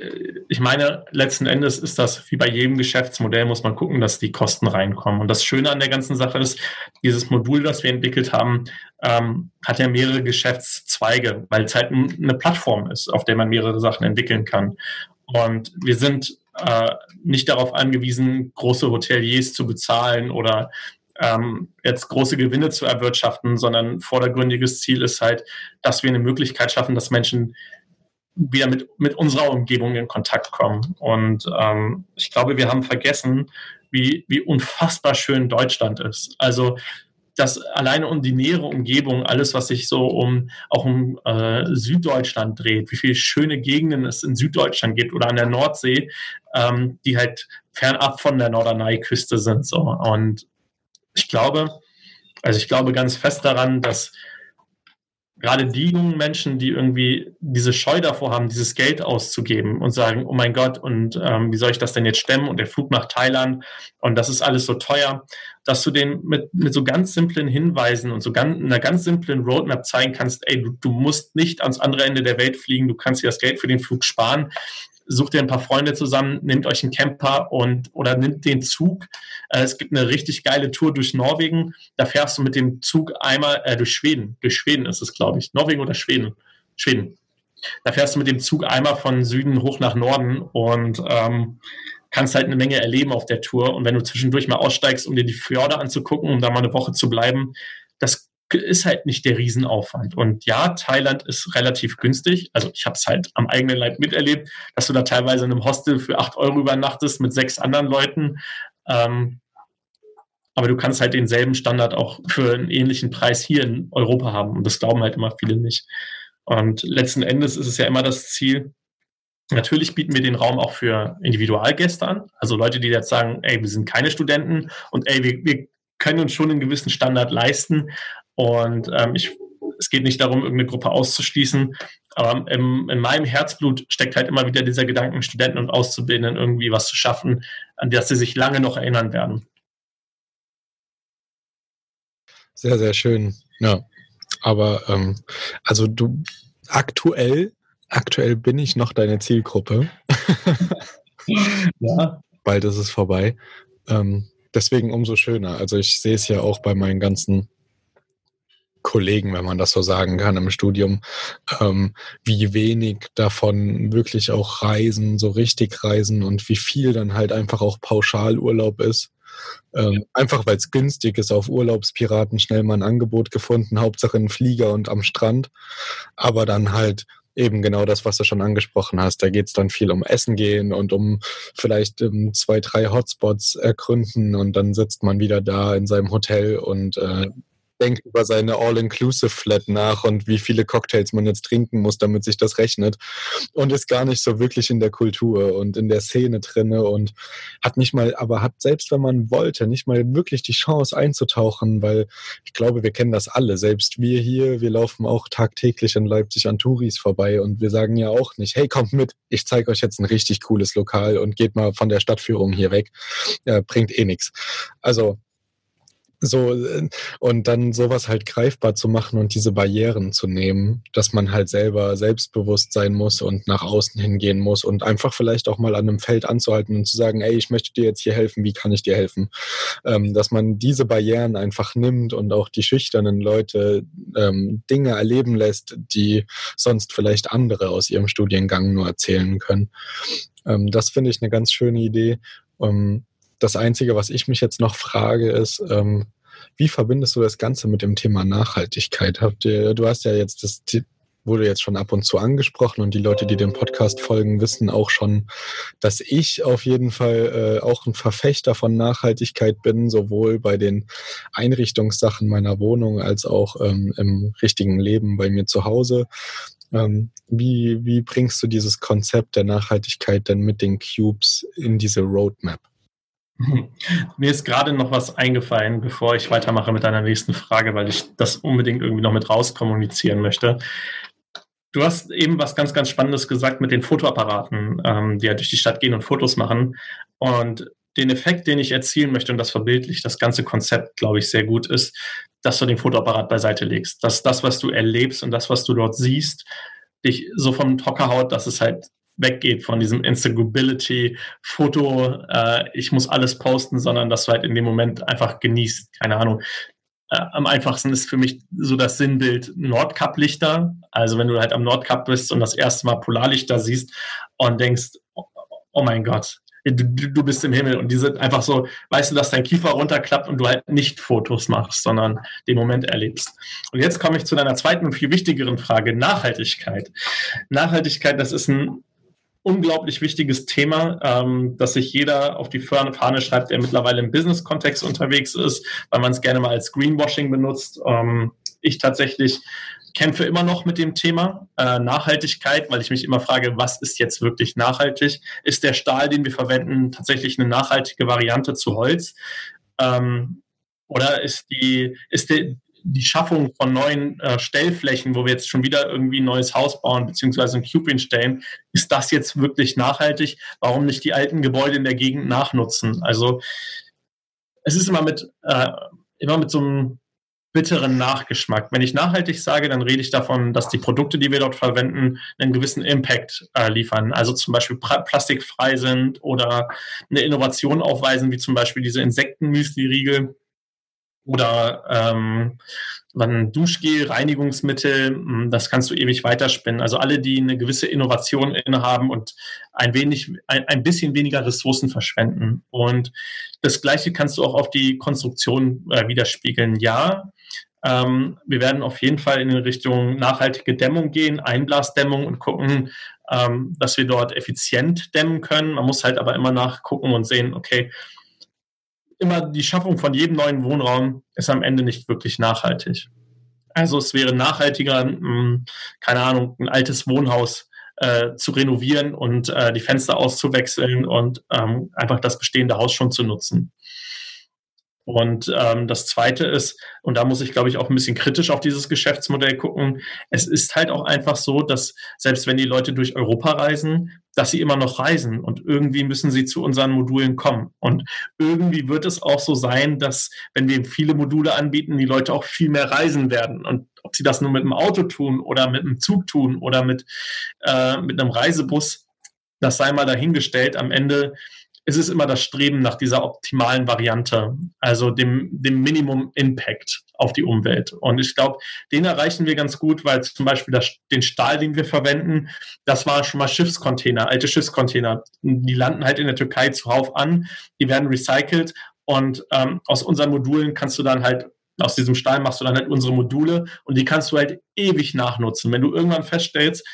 ich meine, letzten Endes ist das wie bei jedem Geschäftsmodell, muss man gucken, dass die Kosten reinkommen. Und das Schöne an der ganzen Sache ist, dieses Modul, das wir entwickelt haben, ähm, hat ja mehrere Geschäftszweige, weil es halt eine Plattform ist, auf der man mehrere Sachen entwickeln kann. Und wir sind äh, nicht darauf angewiesen, große Hoteliers zu bezahlen oder ähm, jetzt große Gewinne zu erwirtschaften, sondern vordergründiges Ziel ist halt, dass wir eine Möglichkeit schaffen, dass Menschen wieder mit, mit unserer Umgebung in Kontakt kommen. Und ähm, ich glaube, wir haben vergessen, wie, wie unfassbar schön Deutschland ist. Also das alleine um die nähere Umgebung, alles, was sich so um auch um äh, Süddeutschland dreht, wie viele schöne Gegenden es in Süddeutschland gibt oder an der Nordsee, ähm, die halt fernab von der Norderney-Küste sind. So. Und ich glaube, also ich glaube ganz fest daran, dass gerade die jungen Menschen, die irgendwie diese Scheu davor haben, dieses Geld auszugeben und sagen, oh mein Gott, und ähm, wie soll ich das denn jetzt stemmen? Und der Flug nach Thailand und das ist alles so teuer, dass du den mit, mit so ganz simplen Hinweisen und so ganz, einer ganz simplen Roadmap zeigen kannst, ey, du, du musst nicht ans andere Ende der Welt fliegen, du kannst dir das Geld für den Flug sparen sucht ihr ein paar Freunde zusammen, nehmt euch einen Camper und oder nimmt den Zug. Äh, es gibt eine richtig geile Tour durch Norwegen. Da fährst du mit dem Zug einmal äh, durch Schweden. Durch Schweden ist es, glaube ich. Norwegen oder Schweden? Schweden. Da fährst du mit dem Zug einmal von Süden hoch nach Norden und ähm, kannst halt eine Menge erleben auf der Tour. Und wenn du zwischendurch mal aussteigst, um dir die Fjorde anzugucken, um da mal eine Woche zu bleiben, das ist halt nicht der Riesenaufwand. Und ja, Thailand ist relativ günstig. Also ich habe es halt am eigenen Leib miterlebt, dass du da teilweise in einem Hostel für acht Euro übernachtest mit sechs anderen Leuten. Ähm, aber du kannst halt denselben Standard auch für einen ähnlichen Preis hier in Europa haben. Und das glauben halt immer viele nicht. Und letzten Endes ist es ja immer das Ziel, Natürlich bieten wir den Raum auch für Individualgäste an, also Leute, die jetzt sagen, ey, wir sind keine Studenten und ey, wir, wir können uns schon einen gewissen Standard leisten. Und ähm, ich, es geht nicht darum, irgendeine Gruppe auszuschließen, aber im, in meinem Herzblut steckt halt immer wieder dieser Gedanken, Studenten und Auszubildenden irgendwie was zu schaffen, an das sie sich lange noch erinnern werden. Sehr, sehr schön. Ja. Aber ähm, also du aktuell, aktuell bin ich noch deine Zielgruppe. <laughs> ja. Bald ist es vorbei. Ähm, deswegen umso schöner. Also ich sehe es ja auch bei meinen ganzen Kollegen, wenn man das so sagen kann, im Studium, ähm, wie wenig davon wirklich auch reisen, so richtig reisen und wie viel dann halt einfach auch Pauschalurlaub ist. Ähm, einfach weil es günstig ist, auf Urlaubspiraten schnell mal ein Angebot gefunden, Hauptsache ein Flieger und am Strand. Aber dann halt eben genau das, was du schon angesprochen hast. Da geht es dann viel um Essen gehen und um vielleicht um, zwei, drei Hotspots ergründen und dann sitzt man wieder da in seinem Hotel und äh, denkt über seine All-Inclusive-Flat nach und wie viele Cocktails man jetzt trinken muss, damit sich das rechnet. Und ist gar nicht so wirklich in der Kultur und in der Szene drinne und hat nicht mal, aber hat selbst wenn man wollte, nicht mal wirklich die Chance einzutauchen, weil ich glaube, wir kennen das alle. Selbst wir hier, wir laufen auch tagtäglich in Leipzig an Touris vorbei und wir sagen ja auch nicht, hey, kommt mit, ich zeige euch jetzt ein richtig cooles Lokal und geht mal von der Stadtführung hier weg. Ja, bringt eh nichts. Also so, äh, und dann sowas halt greifbar zu machen und diese Barrieren zu nehmen, dass man halt selber selbstbewusst sein muss und nach außen hingehen muss und einfach vielleicht auch mal an einem Feld anzuhalten und zu sagen, ey, ich möchte dir jetzt hier helfen, wie kann ich dir helfen? Ähm, dass man diese Barrieren einfach nimmt und auch die schüchternen Leute ähm, Dinge erleben lässt, die sonst vielleicht andere aus ihrem Studiengang nur erzählen können. Ähm, das finde ich eine ganz schöne Idee. Ähm, das Einzige, was ich mich jetzt noch frage, ist, ähm, wie verbindest du das Ganze mit dem Thema Nachhaltigkeit? Habt ihr, du hast ja jetzt das wurde jetzt schon ab und zu angesprochen und die Leute, die dem Podcast folgen, wissen auch schon, dass ich auf jeden Fall äh, auch ein Verfechter von Nachhaltigkeit bin, sowohl bei den Einrichtungssachen meiner Wohnung als auch ähm, im richtigen Leben bei mir zu Hause. Ähm, wie, wie bringst du dieses Konzept der Nachhaltigkeit denn mit den Cubes in diese Roadmap? <laughs> Mir ist gerade noch was eingefallen, bevor ich weitermache mit deiner nächsten Frage, weil ich das unbedingt irgendwie noch mit rauskommunizieren möchte. Du hast eben was ganz, ganz Spannendes gesagt mit den Fotoapparaten, ähm, die ja durch die Stadt gehen und Fotos machen. Und den Effekt, den ich erzielen möchte und das verbildlicht das ganze Konzept, glaube ich, sehr gut ist, dass du den Fotoapparat beiseite legst. Dass das, was du erlebst und das, was du dort siehst, dich so vom Hocker haut, dass es halt weggeht von diesem Instagability-Foto, äh, ich muss alles posten, sondern dass du halt in dem Moment einfach genießt. Keine Ahnung. Äh, am einfachsten ist für mich so das Sinnbild Nordkap-Lichter. Also wenn du halt am Nordkap bist und das erste Mal Polarlichter siehst und denkst, oh, oh mein Gott, Du, du, bist im Himmel und die sind einfach so, weißt du, dass dein Kiefer runterklappt und du halt nicht Fotos machst, sondern den Moment erlebst. Und jetzt komme ich zu deiner zweiten und viel wichtigeren Frage, Nachhaltigkeit. Nachhaltigkeit, das ist ein unglaublich wichtiges Thema, ähm, dass sich jeder auf die Fahne schreibt, der mittlerweile im Business-Kontext unterwegs ist, weil man es gerne mal als Greenwashing benutzt. Ähm, ich tatsächlich kämpfe immer noch mit dem Thema äh, Nachhaltigkeit, weil ich mich immer frage, was ist jetzt wirklich nachhaltig? Ist der Stahl, den wir verwenden, tatsächlich eine nachhaltige Variante zu Holz? Ähm, oder ist die, ist der, die Schaffung von neuen äh, Stellflächen, wo wir jetzt schon wieder irgendwie ein neues Haus bauen, beziehungsweise ein Cube hinstellen, ist das jetzt wirklich nachhaltig? Warum nicht die alten Gebäude in der Gegend nachnutzen? Also es ist immer mit, äh, immer mit so einem bitteren Nachgeschmack. Wenn ich nachhaltig sage, dann rede ich davon, dass die Produkte, die wir dort verwenden, einen gewissen Impact äh, liefern. Also zum Beispiel plastikfrei sind oder eine Innovation aufweisen, wie zum Beispiel diese Insektenmüsli-Riegel oder ähm, dann Duschgel, Reinigungsmittel, hm, das kannst du ewig weiterspinnen. Also alle, die eine gewisse Innovation innehaben und ein wenig, ein, ein bisschen weniger Ressourcen verschwenden. Und das Gleiche kannst du auch auf die Konstruktion äh, widerspiegeln. Ja, ähm, wir werden auf jeden Fall in Richtung nachhaltige Dämmung gehen, Einblasdämmung und gucken, ähm, dass wir dort effizient dämmen können. Man muss halt aber immer nachgucken und sehen, okay, immer die Schaffung von jedem neuen Wohnraum ist am Ende nicht wirklich nachhaltig. Also es wäre nachhaltiger, mh, hm, keine Ahnung, ein altes Wohnhaus äh, zu renovieren und äh, die Fenster auszuwechseln und ähm, einfach das bestehende Haus schon zu nutzen. Und ähm, das Zweite ist, und da muss ich, glaube ich, auch ein bisschen kritisch auf dieses Geschäftsmodell gucken, es ist halt auch einfach so, dass selbst wenn die Leute durch Europa reisen, dass sie immer noch reisen und irgendwie müssen sie zu unseren Modulen kommen. Und irgendwie wird es auch so sein, dass wenn wir viele Module anbieten, die Leute auch viel mehr reisen werden. Und ob sie das nur mit dem Auto tun oder mit einem Zug tun oder mit, äh, mit einem Reisebus, das sei mal dahingestellt. Am Ende ist es immer das Streben nach dieser optimalen Variante, also dem, dem Minimum Impact auf die Umwelt. Und ich glaube, den erreichen wir ganz gut, weil zum Beispiel das, den Stahl, den wir verwenden, das war schon mal Schiffscontainer, alte Schiffscontainer. Die landen halt in der Türkei zuhauf an, die werden recycelt und ähm, aus unseren Modulen kannst du dann halt aus diesem Stahl machst du dann halt unsere Module und die kannst du halt ewig nachnutzen. Wenn du irgendwann feststellst,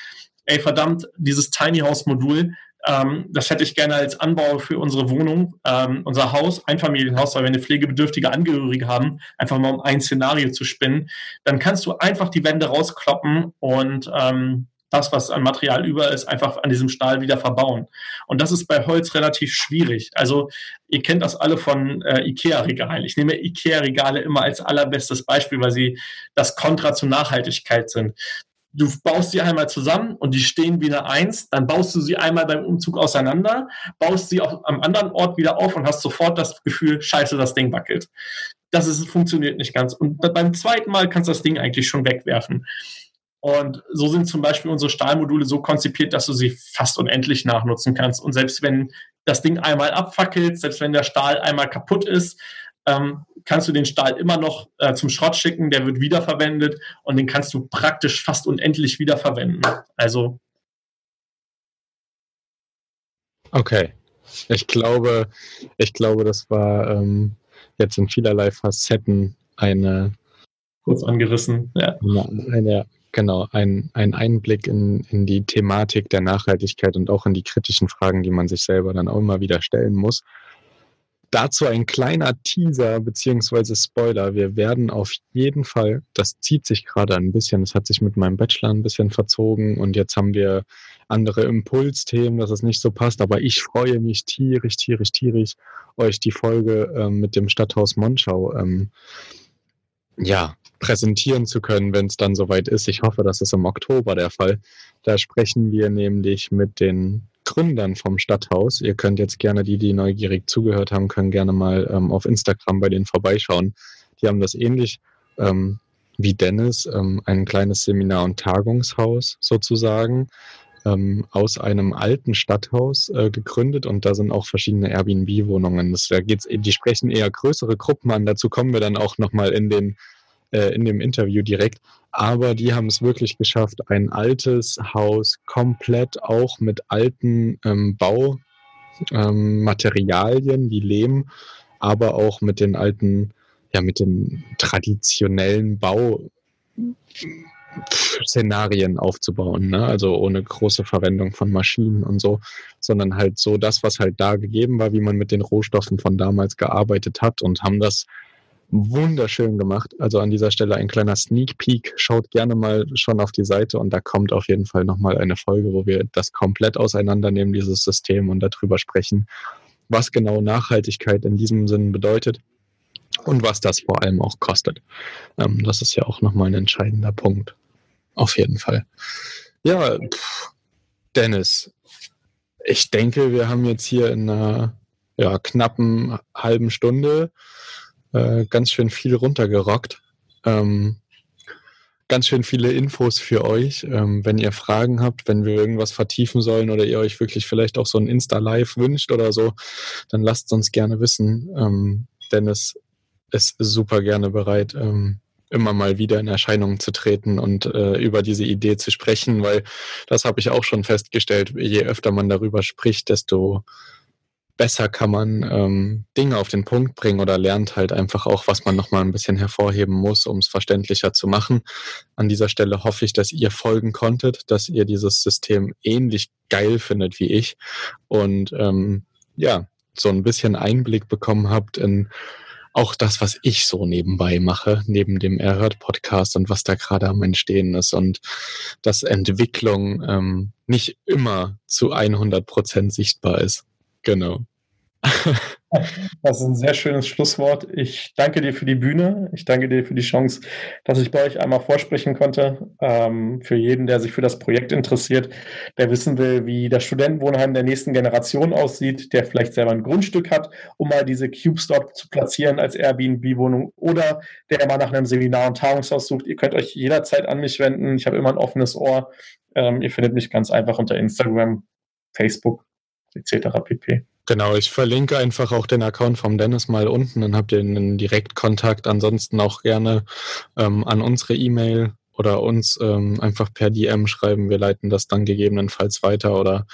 ey verdammt, dieses Tiny House Modul, ähm, das hätte ich gerne als Anbau für unsere Wohnung, ähm, unser Haus, Einfamilienhaus, weil wir eine pflegebedürftige Angehörige haben, einfach mal um ein Szenario zu spinnen. Dann kannst du einfach die Wände rauskloppen und ähm, das, was an Material über ist, einfach an diesem Stahl wieder verbauen. Und das ist bei Holz relativ schwierig. Also ihr kennt das alle von äh, IKEA-Regalen. Ich nehme IKEA-Regale immer als allerbestes Beispiel, weil sie das Kontra zur Nachhaltigkeit sind du baust sie einmal zusammen und die stehen wie eine Eins, dann baust du sie einmal beim Umzug auseinander, baust sie auch am anderen Ort wieder auf und hast sofort das Gefühl, scheiße, das Ding wackelt. Das ist, funktioniert nicht ganz. Und beim zweiten Mal kannst du das Ding eigentlich schon wegwerfen. Und so sind zum Beispiel unsere Stahlmodule so konzipiert, dass du sie fast unendlich nachnutzen kannst. Und selbst wenn das Ding einmal abfackelt, selbst wenn der Stahl einmal kaputt ist, ähm, kannst du den Stahl immer noch äh, zum Schrott schicken, der wird wiederverwendet und den kannst du praktisch fast unendlich wiederverwenden. Also. Okay. Ich glaube, ich glaube, das war ähm, jetzt in vielerlei Facetten eine kurz angerissen. Ja. Eine, genau, ein, ein Einblick in, in die Thematik der Nachhaltigkeit und auch in die kritischen Fragen, die man sich selber dann auch immer wieder stellen muss. Dazu ein kleiner Teaser beziehungsweise Spoiler. Wir werden auf jeden Fall, das zieht sich gerade ein bisschen, das hat sich mit meinem Bachelor ein bisschen verzogen und jetzt haben wir andere Impulsthemen, dass es nicht so passt, aber ich freue mich tierisch, tierisch, tierisch, euch die Folge ähm, mit dem Stadthaus Monschau ähm, ja, präsentieren zu können, wenn es dann soweit ist. Ich hoffe, das ist im Oktober der Fall. Da sprechen wir nämlich mit den Gründern vom Stadthaus. Ihr könnt jetzt gerne, die, die neugierig zugehört haben, können gerne mal ähm, auf Instagram bei denen vorbeischauen. Die haben das ähnlich ähm, wie Dennis, ähm, ein kleines Seminar- und Tagungshaus sozusagen ähm, aus einem alten Stadthaus äh, gegründet und da sind auch verschiedene Airbnb-Wohnungen. Da geht's, die sprechen eher größere Gruppen an. Dazu kommen wir dann auch nochmal in den äh, in dem Interview direkt. Aber die haben es wirklich geschafft, ein altes Haus komplett auch mit alten ähm, Baumaterialien ähm, wie Lehm, aber auch mit den alten, ja, mit den traditionellen Bauszenarien aufzubauen. Ne? Also ohne große Verwendung von Maschinen und so, sondern halt so das, was halt da gegeben war, wie man mit den Rohstoffen von damals gearbeitet hat und haben das wunderschön gemacht. Also an dieser Stelle ein kleiner Sneak Peek. Schaut gerne mal schon auf die Seite und da kommt auf jeden Fall nochmal eine Folge, wo wir das komplett auseinandernehmen, dieses System und darüber sprechen, was genau Nachhaltigkeit in diesem Sinn bedeutet und was das vor allem auch kostet. Ähm, das ist ja auch nochmal ein entscheidender Punkt. Auf jeden Fall. Ja, pff, Dennis, ich denke, wir haben jetzt hier in einer ja, knappen halben Stunde äh, ganz schön viel runtergerockt. Ähm, ganz schön viele Infos für euch. Ähm, wenn ihr Fragen habt, wenn wir irgendwas vertiefen sollen oder ihr euch wirklich vielleicht auch so ein Insta-Live wünscht oder so, dann lasst uns gerne wissen. Ähm, Dennis ist super gerne bereit, ähm, immer mal wieder in Erscheinung zu treten und äh, über diese Idee zu sprechen, weil das habe ich auch schon festgestellt. Je öfter man darüber spricht, desto besser kann man ähm, Dinge auf den Punkt bringen oder lernt halt einfach auch, was man nochmal ein bisschen hervorheben muss, um es verständlicher zu machen. An dieser Stelle hoffe ich, dass ihr folgen konntet, dass ihr dieses System ähnlich geil findet wie ich. Und ähm, ja, so ein bisschen Einblick bekommen habt in auch das, was ich so nebenbei mache, neben dem Erhört-Podcast und was da gerade am Entstehen ist und dass Entwicklung ähm, nicht immer zu 100 Prozent sichtbar ist. Genau. <laughs> Das ist ein sehr schönes Schlusswort. Ich danke dir für die Bühne. Ich danke dir für die Chance, dass ich bei euch einmal vorsprechen konnte. Ähm, für jeden, der sich für das Projekt interessiert, der wissen will, wie das Studentenwohnheim der nächsten Generation aussieht, der vielleicht selber ein Grundstück hat, um mal diese Cubes dort zu platzieren als Airbnb-Wohnung oder der mal nach einem Seminar- und Tagungshaus sucht. Ihr könnt euch jederzeit an mich wenden. Ich habe immer ein offenes Ohr. Ähm, ihr findet mich ganz einfach unter Instagram, Facebook etc. pp. Genau, ich verlinke einfach auch den Account vom Dennis mal unten, dann habt ihr einen Direktkontakt. Ansonsten auch gerne ähm, an unsere E-Mail oder uns ähm, einfach per DM schreiben. Wir leiten das dann gegebenenfalls weiter oder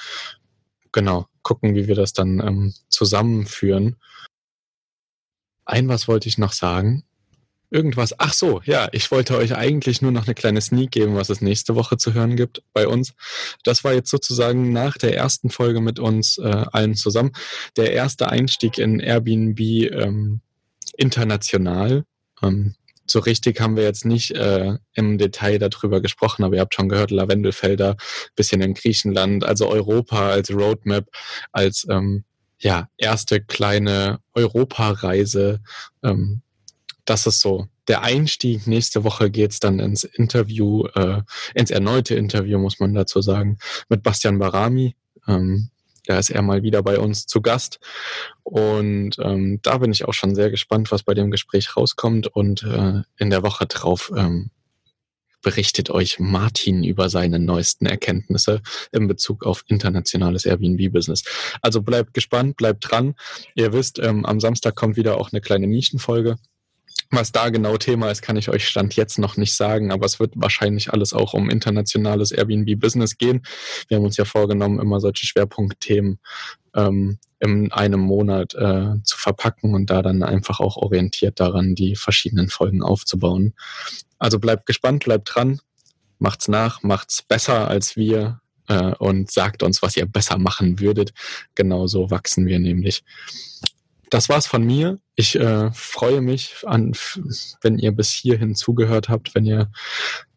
genau, gucken, wie wir das dann ähm, zusammenführen. Ein was wollte ich noch sagen irgendwas. Ach so, ja, ich wollte euch eigentlich nur noch eine kleine Sneak geben, was es nächste Woche zu hören gibt bei uns. Das war jetzt sozusagen nach der ersten Folge mit uns äh, allen zusammen der erste Einstieg in Airbnb ähm, international. Ähm, so richtig haben wir jetzt nicht äh, im Detail darüber gesprochen, aber ihr habt schon gehört, Lavendelfelder, bisschen in Griechenland, also Europa als Roadmap, als ähm, ja, erste kleine Europareise ähm, das ist so der Einstieg. Nächste Woche geht's dann ins Interview, äh, ins erneute Interview, muss man dazu sagen, mit Bastian Barami. Ähm, da ist er mal wieder bei uns zu Gast. Und ähm, da bin ich auch schon sehr gespannt, was bei dem Gespräch rauskommt. Und äh, in der Woche drauf ähm, berichtet euch Martin über seine neuesten Erkenntnisse in Bezug auf internationales Airbnb-Business. Also bleibt gespannt, bleibt dran. Ihr wisst, ähm, am Samstag kommt wieder auch eine kleine Nischenfolge. Was da genau Thema ist, kann ich euch Stand jetzt noch nicht sagen, aber es wird wahrscheinlich alles auch um internationales Airbnb-Business gehen. Wir haben uns ja vorgenommen, immer solche Schwerpunktthemen ähm, in einem Monat äh, zu verpacken und da dann einfach auch orientiert daran, die verschiedenen Folgen aufzubauen. Also bleibt gespannt, bleibt dran, macht's nach, macht's besser als wir äh, und sagt uns, was ihr besser machen würdet. Genauso wachsen wir nämlich das war's von mir. Ich äh, freue mich an, wenn ihr bis hierhin zugehört habt, wenn ihr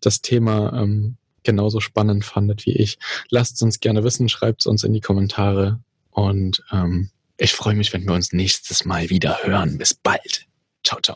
das Thema ähm, genauso spannend fandet wie ich. Lasst es uns gerne wissen, schreibt es uns in die Kommentare und ähm, ich freue mich, wenn wir uns nächstes Mal wieder hören. Bis bald. Ciao, ciao.